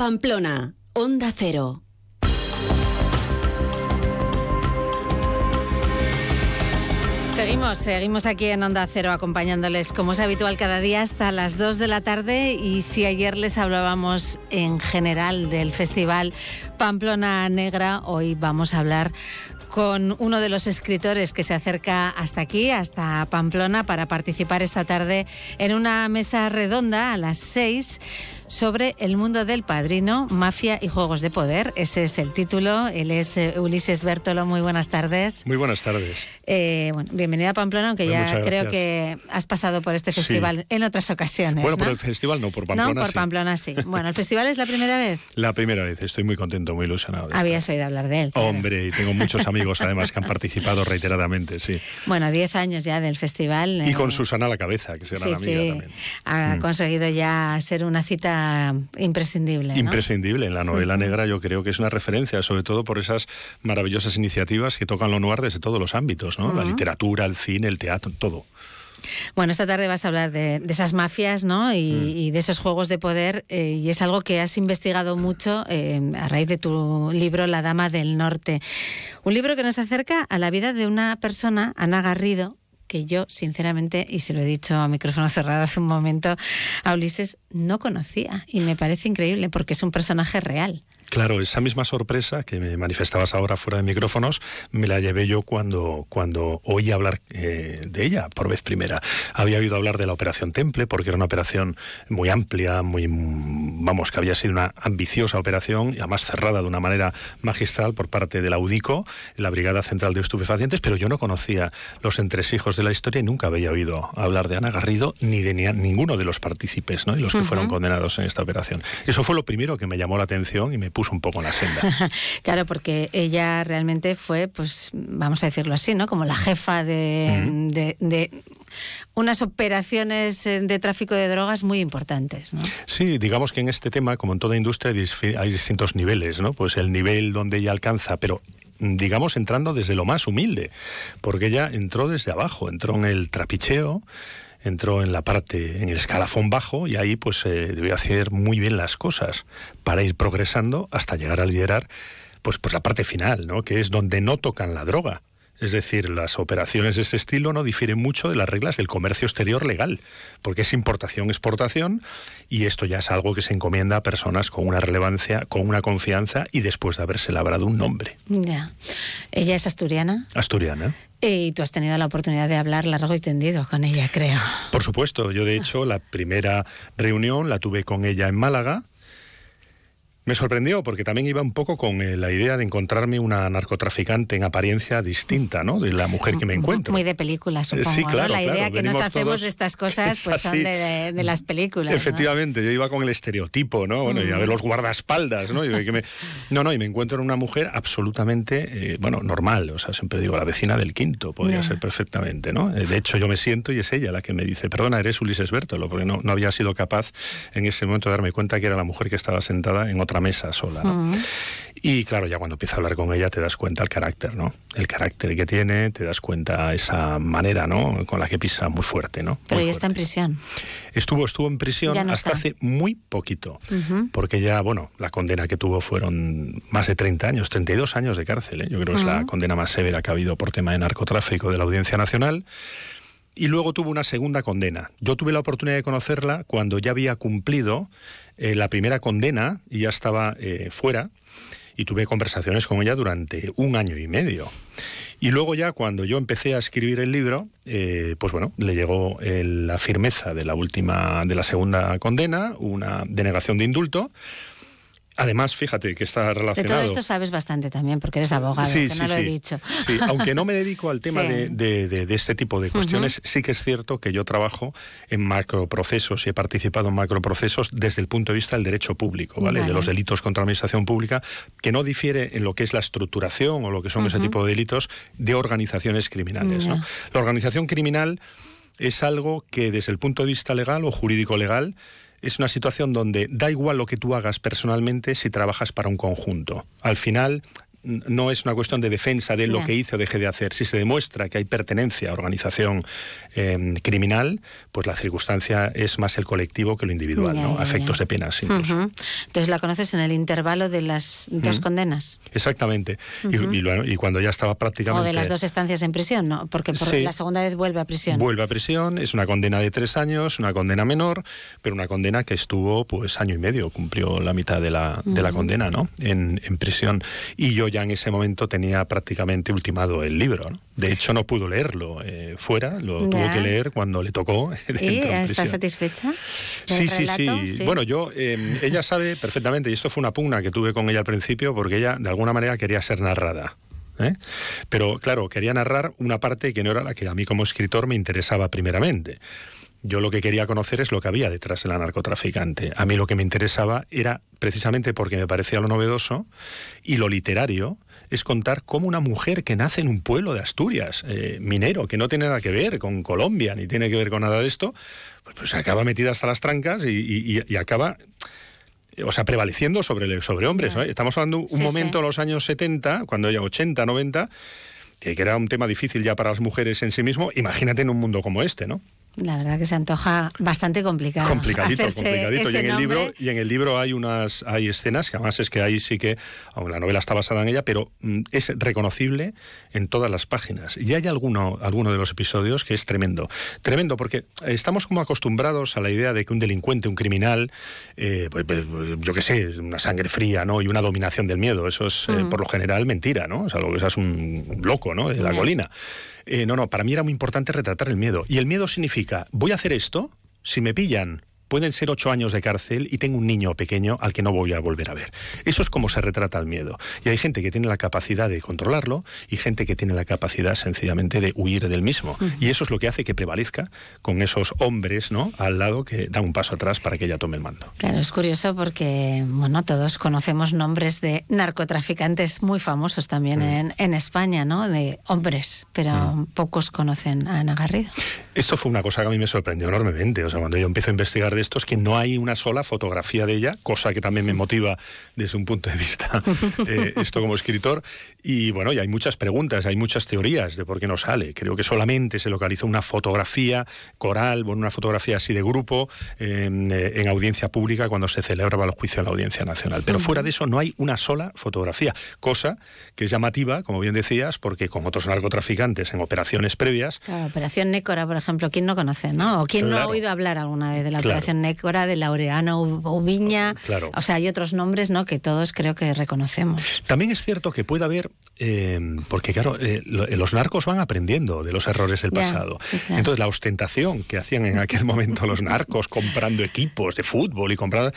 Pamplona, Onda Cero. Seguimos, seguimos aquí en Onda Cero acompañándoles como es habitual cada día hasta las 2 de la tarde y si ayer les hablábamos en general del festival Pamplona Negra, hoy vamos a hablar con uno de los escritores que se acerca hasta aquí, hasta Pamplona, para participar esta tarde en una mesa redonda a las 6 sobre el mundo del padrino, mafia y juegos de poder. Ese es el título. Él es eh, Ulises Bertolo. Muy buenas tardes. Muy buenas tardes. Eh, bueno, bienvenida a Pamplona, aunque Pues ya creo que has pasado por este Sí. festival en otras ocasiones. Bueno, ¿no? por el festival no, por Pamplona no, por sí. Pamplona sí. Bueno, ¿el festival es la primera vez? La primera vez, estoy muy contento, muy ilusionado. de Habías estar. oído hablar de él. claro. Hombre, y tengo muchos amigos además que han participado reiteradamente, sí. Bueno, 10 años ya del festival. Y eh, con Susana a la cabeza, que será Sí, la amiga sí. también. Ha Mm. conseguido ya ser una cita imprescindible. ¿no? Imprescindible. En la novela negra yo creo que es una referencia, sobre todo por esas maravillosas iniciativas que tocan lo noir desde todos los ámbitos, ¿no? La literatura, el cine, el teatro, todo. Bueno, esta tarde vas a hablar de, de esas mafias ¿no? y, Mm. y de esos juegos de poder eh, y es algo que has investigado mucho eh, a raíz de tu libro La Dama del Norte. Un libro que nos acerca a la vida de una persona, Ana Garrido, que yo, sinceramente, y se lo he dicho a micrófono cerrado hace un momento, a Ulises no conocía y me parece increíble porque es un personaje real. Claro, esa misma sorpresa que me manifestabas ahora fuera de micrófonos, me la llevé yo cuando, cuando oí hablar eh, de ella por vez primera. Había oído hablar de la Operación Temple, porque era una operación muy amplia, muy, vamos, que había sido una ambiciosa operación y además cerrada de una manera magistral por parte de la UDICO, la Brigada Central de Estupefacientes, pero yo no conocía los entresijos de la historia y nunca había oído hablar de Ana Garrido ni de ni- ninguno de los partícipes, ¿no? Y los que fueron condenados en esta operación. Eso fue lo primero que me llamó la atención y me puso un poco en la senda. Claro, porque ella realmente fue, pues, vamos a decirlo así, ¿no? Como la jefa de, de- de unas operaciones eh, de tráfico de drogas muy importantes, ¿no? Sí, digamos que en este tema, como en toda industria, hay distintos niveles, ¿no? Pues el nivel donde ella alcanza, pero mm, digamos entrando desde lo más humilde, porque ella entró desde abajo, entró en el trapicheo, entró en la parte, en el escalafón bajo y ahí pues eh, debió hacer muy bien las cosas para ir progresando hasta llegar a liderar pues, pues la parte final, ¿no? Que es donde no tocan la droga. Es decir, las operaciones de este estilo no difieren mucho de las reglas del comercio exterior legal, porque es importación-exportación y esto ya es algo que se encomienda a personas con una relevancia, con una confianza y después de haberse labrado un nombre. Ya. Ella es asturiana Asturiana. y tú has tenido la oportunidad de hablar largo y tendido con ella, creo. Por supuesto, yo de hecho la primera reunión la tuve con ella en Málaga. Me sorprendió porque también iba un poco con eh, la idea de encontrarme una narcotraficante en apariencia distinta, ¿no? De la mujer que me encuentro. Muy de película, supongo. Sí, claro, ¿no? La idea claro, que nos hacemos de estas cosas Es pues son de, de las películas. ¿no? Efectivamente, yo iba con el estereotipo, ¿no? Bueno, y a ver los guardaespaldas, ¿no? Y que me- No, no, y me encuentro en una mujer absolutamente, eh, bueno, normal. O sea, siempre digo, la vecina del quinto, podría ser perfectamente, ¿no? Eh, De hecho, yo me siento y es ella la que me dice, perdona, eres Ulises Bertolo, porque no, no había sido capaz en ese momento de darme cuenta que era la mujer que estaba sentada en otra mesa sola, ¿no? Ujú. Y claro, ya cuando empiezas a hablar con ella te das cuenta el carácter, ¿no? El carácter que tiene, te das cuenta esa manera, ¿no? Con la que pisa muy fuerte, ¿no? Pero ella está en prisión. Estuvo, estuvo en prisión no hasta está. hace muy poquito, porque ya, bueno, la condena que tuvo fueron más de 30 años, 32 años de cárcel, ¿eh? yo creo que es la condena más severa que ha habido por tema de narcotráfico de la Audiencia Nacional. Y luego tuvo una segunda condena. Yo tuve la oportunidad de conocerla cuando ya había cumplido eh, la primera condena y ya estaba eh, fuera. Y tuve conversaciones con ella durante un año y medio. Y luego ya cuando yo empecé a escribir el libro, eh, pues bueno, le llegó eh, la firmeza de la última, de la segunda condena, una denegación de indulto. Además, fíjate que está De relacionado. todo esto sabes bastante también, porque eres abogado, Sí, que sí, no lo he sí. dicho. Sí, aunque no me dedico al tema de, de- de- de este tipo de cuestiones, sí que es cierto que yo trabajo en macroprocesos y he participado en macroprocesos desde el punto de vista del derecho público, ¿vale? Vale. De los delitos contra la administración pública, que no difiere en lo que es la estructuración o lo que son ese tipo de delitos de organizaciones criminales. La organización criminal es algo que desde el punto de vista legal o jurídico legal es una situación donde da igual lo que tú hagas personalmente si trabajas para un conjunto. Al final no es una cuestión de defensa de lo que hizo o deje de hacer. Si se demuestra que hay pertenencia a organización em, criminal, pues la circunstancia es más el colectivo que lo individual, ¿no? A efectos de penas incluso. Entonces la conoces en el intervalo de las dos condenas. Exactamente. y, cuando ya estaba prácticamente... O de las dos estancias en prisión, ¿no? Porque por la segunda vez vuelve a prisión. Vuelve a prisión, es una condena de tres años, una condena menor, pero una condena que estuvo pues año y medio, cumplió la mitad de la, de la condena, ¿no? En, en prisión. Y yo ya en ese momento tenía prácticamente ultimado el libro. De hecho, no pudo leerlo eh, fuera, lo tuvo que leer cuando le tocó. ¿Y está satisfecha? Sí, sí, sí, Bueno, yo, em, ella sabe perfectamente, y esto fue una pugna que tuve con ella al principio, porque ella de alguna manera quería ser narrada. ¿eh? Pero claro, quería narrar una parte que no era la que a mí como escritor me interesaba primeramente. Yo lo que quería conocer es lo que había detrás de la narcotraficante. A mí lo que me interesaba era, precisamente porque me parecía lo novedoso y lo literario, es contar cómo una mujer que nace en un pueblo de Asturias, eh, minero, que no tiene nada que ver con Colombia, ni tiene que ver con nada de esto, pues, pues acaba metida hasta las trancas y, acaba o sea, prevaleciendo sobre, sobre hombres. Estamos hablando un momento en los años 70, cuando ella 80, 90, que era un tema difícil ya para las mujeres en sí mismo. Imagínate en un mundo como este, ¿no? La verdad que se antoja bastante complicado. Complicadito, complicadito. Y en, el libro, y en el libro hay unas hay escenas que además es que ahí sí que, aunque la novela está basada en ella, pero mm, es reconocible en todas las páginas. Y hay alguno, alguno de los episodios que es tremendo. Tremendo porque estamos como acostumbrados a la idea de que un delincuente, un criminal, eh, pues, pues, yo qué sé, una sangre fría, ¿no? Y una dominación del miedo. Eso es, eh, por lo general, mentira, ¿no? O sea, lo que es un loco, ¿no? De la colina. Eh, no, no, para mí era muy importante retratar el miedo. Y el miedo significa, voy a hacer esto, si me pillan, pueden ser ocho años de cárcel y tengo un niño pequeño al que no voy a volver a ver. Eso es como se retrata el miedo. Y hay gente que tiene la capacidad de controlarlo y gente que tiene la capacidad sencillamente de huir del mismo. Y eso es lo que hace que prevalezca con esos hombres ¿no? al lado que dan un paso atrás para que ella tome el mando. Claro, es curioso porque bueno, todos conocemos nombres de narcotraficantes muy famosos también en, en, España, ¿no? De hombres, pero pocos conocen a Ana Garrido. Esto fue una cosa que a mí me sorprendió enormemente. O sea, cuando yo empiezo a investigar de esto, es que no hay una sola fotografía de ella, cosa que también me motiva desde un punto de vista eh, esto como escritor. Y bueno, y hay muchas preguntas, hay muchas teorías de por qué no sale. Creo que solamente se localizó una fotografía coral, bueno, una fotografía así de grupo em, eh, en audiencia pública cuando se celebraba el juicio en la Audiencia Nacional. Pero fuera de eso no hay una sola fotografía, cosa que es llamativa, como bien decías, porque con otros narcotraficantes en operaciones previas. Claro, Operación Nécora, por ejemplo, ¿quién no conoce, no? ¿O quién no ha oído hablar alguna vez de la Operación Nécora, de Laureano Ubiña? Claro. O sea, hay otros nombres, ¿no? Que todos creo que reconocemos. También es cierto que puede haber Em, porque claro, eh, los narcos van aprendiendo de los errores del pasado. Entonces la ostentación que hacían en aquel momento los narcos comprando equipos de fútbol y comprando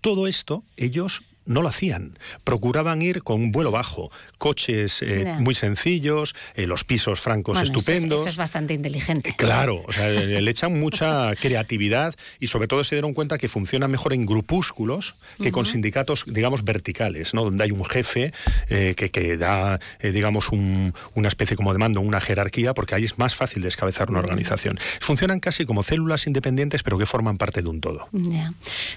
todo esto, ellos no lo hacían. Procuraban ir con un vuelo bajo, coches eh, muy sencillos, eh, los pisos francos estupendos. Eso es, bastante inteligente. Claro, o sea, le echan mucha creatividad y sobre todo se dieron cuenta que funciona mejor en grupúsculos que con sindicatos, digamos, verticales, ¿no? Donde hay un jefe eh, que, que, da, digamos, una especie como de mando, una jerarquía, porque ahí es más fácil descabezar una organización. Funcionan casi como células independientes, pero que forman parte de un todo.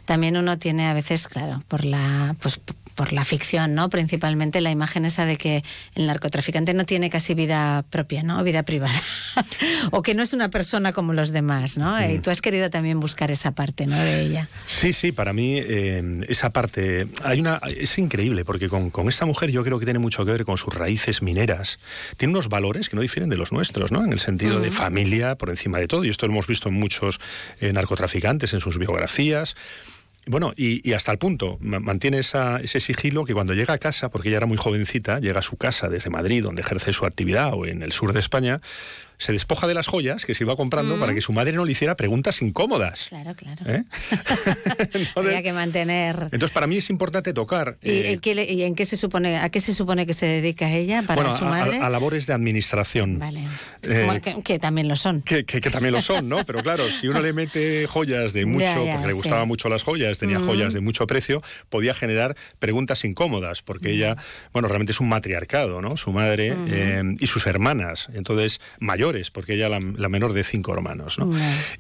También uno tiene a veces, claro, por la pues por la ficción, ¿no? Principalmente la imagen esa de que el narcotraficante no tiene casi vida propia, ¿no? Vida privada. o que no es una persona como los demás, ¿no? Y mm. tú has querido también buscar esa parte, ¿no? De ella. Sí, sí, para mí eh, esa parte hay una es increíble porque con, esta mujer yo creo que tiene mucho que ver con sus raíces mineras. Tiene unos valores que no difieren de los nuestros, ¿no? En el sentido de familia por encima de todo. Y esto lo hemos visto en muchos eh, narcotraficantes en sus biografías. Bueno, y, hasta el punto, mantiene ese sigilo que cuando llega a casa, porque ella era muy jovencita, llega a su casa desde Madrid, donde ejerce su actividad, o en el sur de España, se despoja de las joyas que se iba comprando para mm. que su madre no le hiciera preguntas incómodas. Claro, claro. ¿Eh? Había que mantener. Entonces, para mí es importante tocar. ¿Y, eh, en qué se supone, a qué se supone que se dedica ella para su madre? A, labores de administración. Vale. Eh, que, también lo son. Que, también lo son, ¿no? Pero claro, si uno le mete joyas de mucho, porque le gustaban mucho las joyas, tenía joyas de mucho precio, podía generar preguntas incómodas, porque ella, bueno, realmente es un matriarcado, ¿no? Su madre y sus hermanas, entonces mayores mayores, porque ella la, la menor de cinco hermanos, ¿no?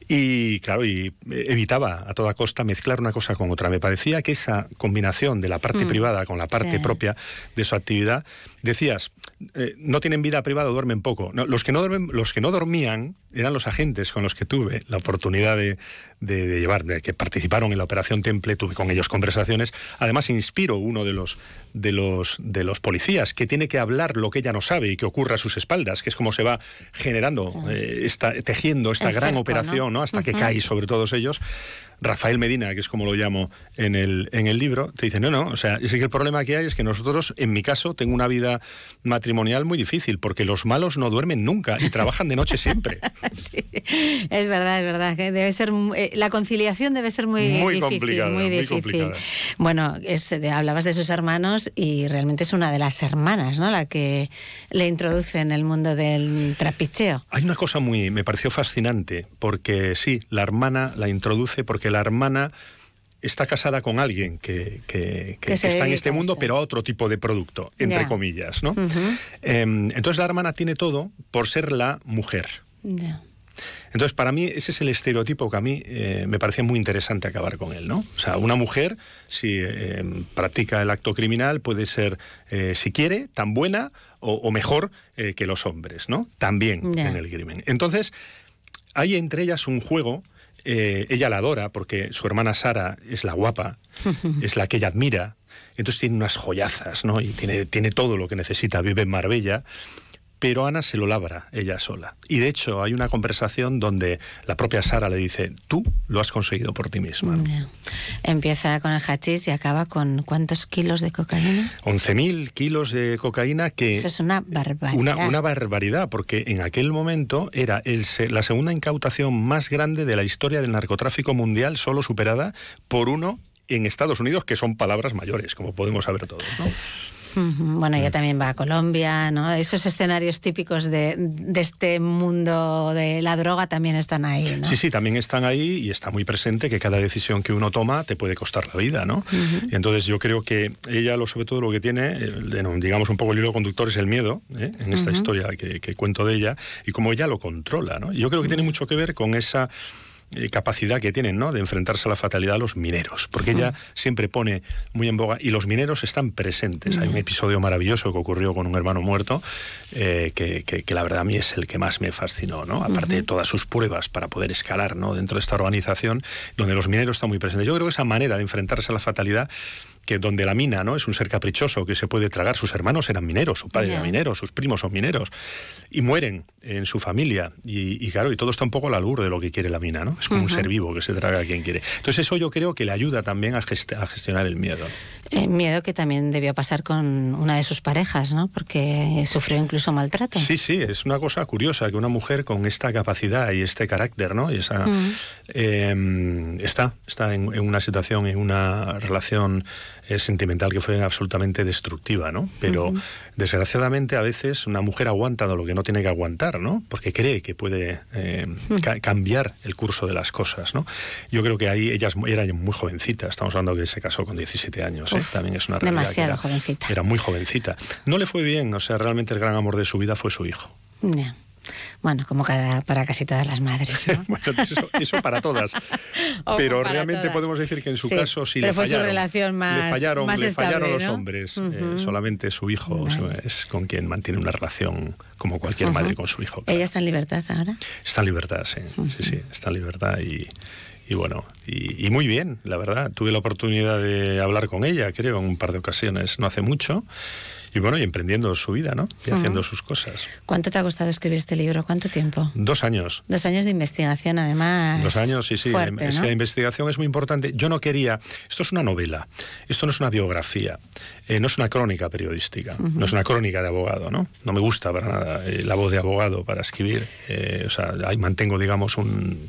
Y claro, y evitaba a toda costa mezclar una cosa con otra. Me parecía que esa combinación de la parte mm. privada con la parte propia de su actividad, decías, eh, no tienen vida privada, duermen poco. los, que no duermen, los que no dormían eran los agentes con los que tuve la oportunidad de, de, llevar, que participaron en la operación Temple, tuve con ellos conversaciones. Además, inspiro uno de los, de los, de los policías que tiene que hablar lo que ella no sabe y que ocurre a sus espaldas, que es como se va generando, eh, tejiendo esta gran operación, ¿no? hasta que cae sobre todos ellos. Rafael Medina, que es como lo llamo en el, en el libro, te dice, no, no, o sea, es que el problema que hay es que nosotros, en mi caso, tengo una vida matrimonial muy difícil, porque los malos no duermen nunca y trabajan de noche siempre. sí, es verdad, es verdad, que debe ser, eh, la conciliación debe ser muy, difícil, muy difícil. bueno, hablabas de sus hermanos y realmente es una de las hermanas, ¿no? La que le introduce en el mundo del trapicheo. Hay una cosa muy, me pareció fascinante, porque sí, la hermana la introduce porque la hermana está casada con alguien que, está en este mundo, pero a otro tipo de producto, entre comillas, ¿no? Em, entonces la hermana tiene todo por ser la mujer. Entonces, para mí, ese es el estereotipo que a mí eh, me parecía muy interesante acabar con él, ¿no? O sea, una mujer, si em, practica el acto criminal, puede ser, eh, si quiere, tan buena o, mejor eh, que los hombres, ¿no? También en el crimen. Entonces, hay entre ellas un juego eh, ella la adora porque su hermana Sara es la guapa, es la que ella admira, entonces tiene unas joyazas, ¿no? Y tiene, tiene todo lo que necesita, vive en Marbella pero Ana se lo labra ella sola. Y de hecho hay una conversación donde la propia Sara le dice, tú lo has conseguido por ti misma. Empieza con el hachís y acaba con cuántos kilos de cocaína. 11.000 kilos de cocaína que... Eso es una barbaridad. Una, barbaridad, porque en aquel momento era el, la segunda incautación más grande de la historia del narcotráfico mundial, solo superada por uno en Estados Unidos, que son palabras mayores, como podemos saber todos. ¿no? Bueno, ella también va a Colombia, ¿no? Esos escenarios típicos de, este mundo de la droga también están ahí, ¿no? Sí, sí, también están ahí y está muy presente que cada decisión que uno toma te puede costar la vida, ¿no? Y entonces yo creo que ella, lo, sobre todo, lo que tiene, digamos, un poco el hilo conductor es el miedo, ¿eh? en esta historia que, que, cuento de ella, y cómo ella lo controla, ¿no? yo creo que tiene mucho que ver con esa capacidad que tienen ¿no? de enfrentarse a la fatalidad los mineros, porque ella siempre pone muy en boga, y los mineros están presentes. Hay un episodio maravilloso que ocurrió con un hermano muerto, eh, que, que, la verdad a mí es el que más me fascinó, ¿no? aparte de todas sus pruebas para poder escalar ¿no? dentro de esta organización, donde los mineros están muy presentes. Yo creo que esa manera de enfrentarse a la fatalidad que donde la mina no es un ser caprichoso que se puede tragar, sus hermanos eran mineros, su padre era minero, sus primos son mineros, y mueren en su familia. Y, claro, y todo está un poco al albur de lo que quiere la mina, ¿no? Es como un ser vivo que se traga a quien quiere. Entonces eso yo creo que le ayuda también a, gestionar el miedo. El miedo que también debió pasar con una de sus parejas, ¿no? Porque sufrió incluso maltrato. Sí, sí, es una cosa curiosa que una mujer con esta capacidad y este carácter, ¿no? Y esa, em, está, está en, en una situación, en una relación sentimental que fue absolutamente destructiva, ¿no? Pero desgraciadamente a veces una mujer aguanta lo que no tiene que aguantar, ¿no? Porque cree que puede eh, cambiar el curso de las cosas, ¿no? Yo creo que ahí ella era muy jovencita, estamos hablando que se casó con 17 años, ¿eh? también es una realidad. Demasiado jovencita. Era muy jovencita. No le fue bien, o sea, realmente el gran amor de su vida fue su hijo. Bueno, como para, casi todas las madres. ¿no? bueno, eso, para todas. Pero realmente podemos decir que en su caso sí le fallaron. relación más, le fallaron, le fallaron los hombres. Eh, solamente su hijo es con quien mantiene una relación como cualquier madre con su hijo. ¿Ella está en libertad ahora? Está en libertad, sí. Sí, sí, está en libertad y, y bueno, y, y, muy bien, la verdad. Tuve la oportunidad de hablar con ella, creo, en un par de ocasiones, no hace mucho y bueno, y emprendiendo su vida, ¿no? Y haciendo sus cosas. ¿Cuánto te ha costado escribir este libro? ¿Cuánto tiempo? Dos años. Dos años de investigación, además. Dos años, sí, sí. La investigación es muy importante. Yo no quería. Esto es una novela. Esto no es una biografía. Eh, no es una crónica periodística. No es una crónica de abogado, ¿no? No me gusta para nada eh, la voz de abogado para escribir. Eh, o sea, ahí mantengo, digamos, un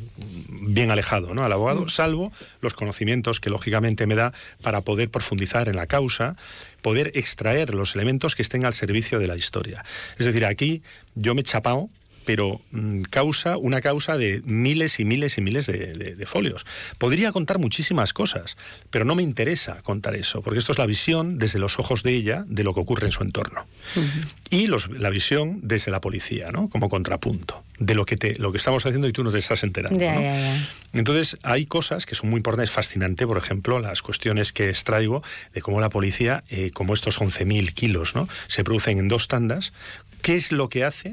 bien alejado ¿no? al abogado, salvo los conocimientos que lógicamente me da para poder profundizar en la causa poder extraer los elementos que estén al servicio de la historia. Es decir, aquí yo me he chapado pero mm, causa una causa de miles y miles y miles de, folios. Podría contar muchísimas cosas, pero no me interesa contar eso, porque esto es la visión desde los ojos de ella de lo que ocurre en su entorno. Y la visión desde la policía, ¿no? Como contrapunto de lo que, te, lo que estamos haciendo y tú no te estás enterando. Entonces, hay cosas que son muy importantes. Es fascinante, por ejemplo, las cuestiones que extraigo de cómo la policía, eh, como estos 11.000 kilos, ¿no? se producen en dos tandas. ¿Qué es lo que hace?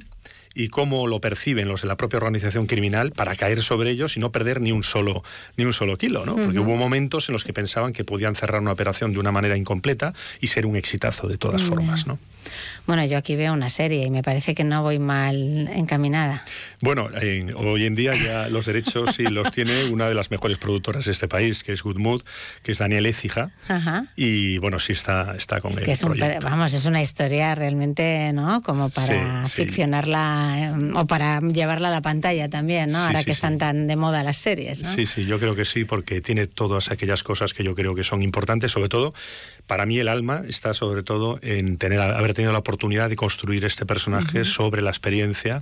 Y cómo lo perciben los de la propia organización criminal para caer sobre ellos y no perder ni un solo ni un solo kilo, ¿no? Porque hubo momentos en los que pensaban que podían cerrar una operación de una manera incompleta y ser un exitazo de todas formas, ¿no? Bueno, yo aquí veo una serie y me parece que no voy mal encaminada. Bueno, hoy en día ya los derechos sí los tiene una de las mejores productoras de este país, que es Good Mood, que es Daniel Écija. Y bueno, sí está, está con es vamos, es una historia realmente, ¿no? Como para ficcionarla em, o para llevarla a la pantalla también, ¿no? Ahora que están tan de moda las series, Sí, sí, yo creo que sí, porque tiene todas aquellas cosas que yo creo que son importantes, sobre todo para mí el alma está sobre todo en tener haber tenido la oportunidad de construir este personaje sobre la experiencia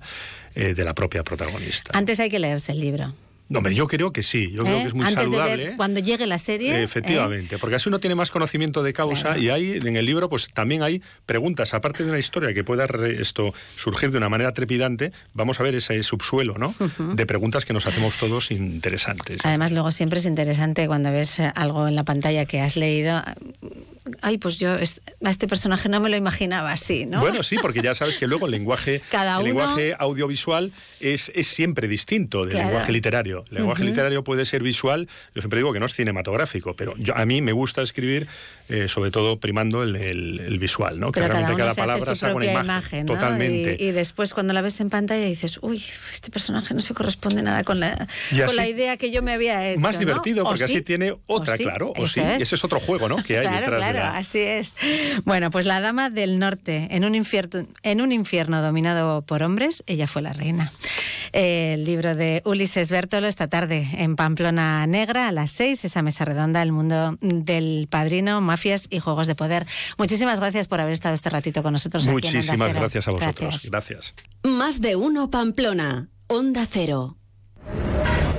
eh, de la propia protagonista. Antes hay que leerse el libro. No, hombre, yo creo que sí, yo creo ¿Eh? que es muy Antes saludable. De ver, cuando llegue la serie. Efectivamente, ¿eh? porque así uno tiene más conocimiento de causa y hay en el libro pues también hay preguntas, aparte de una historia que pueda esto surgir de una manera trepidante, vamos a ver ese subsuelo, ¿no? De preguntas que nos hacemos todos interesantes. Además, luego siempre es interesante cuando ves algo en la pantalla que has leído ay, pues yo a este personaje no me lo imaginaba así, ¿no? Bueno, sí, porque ya sabes que luego el lenguaje, el lenguaje audiovisual es, es, siempre distinto del lenguaje literario. El lenguaje literario puede ser visual, yo siempre digo que no es cinematográfico, pero yo, a mí me gusta escribir eh, sobre todo primando el, el, visual, ¿no? que realmente cada, palabra sea una imagen. Totalmente. Y, después cuando la ves en pantalla dices, uy, este personaje no se corresponde nada con la, con la idea que yo me había hecho. Más divertido, porque así tiene otra, claro. O sí, ese es otro juego, ¿no? Que hay claro, detrás claro, así es. Bueno, pues la dama del norte, en un infierno, en un infierno dominado por hombres, ella fue la reina. El libro de Ulises Bertolo esta tarde en Pamplona Negra a las seis, esa mesa redonda, el mundo del padrino, mafias y juegos de poder. Muchísimas gracias por haber estado este ratito con nosotros. Muchísimas gracias a vosotros. gracias. Más de uno Pamplona, Onda Cero.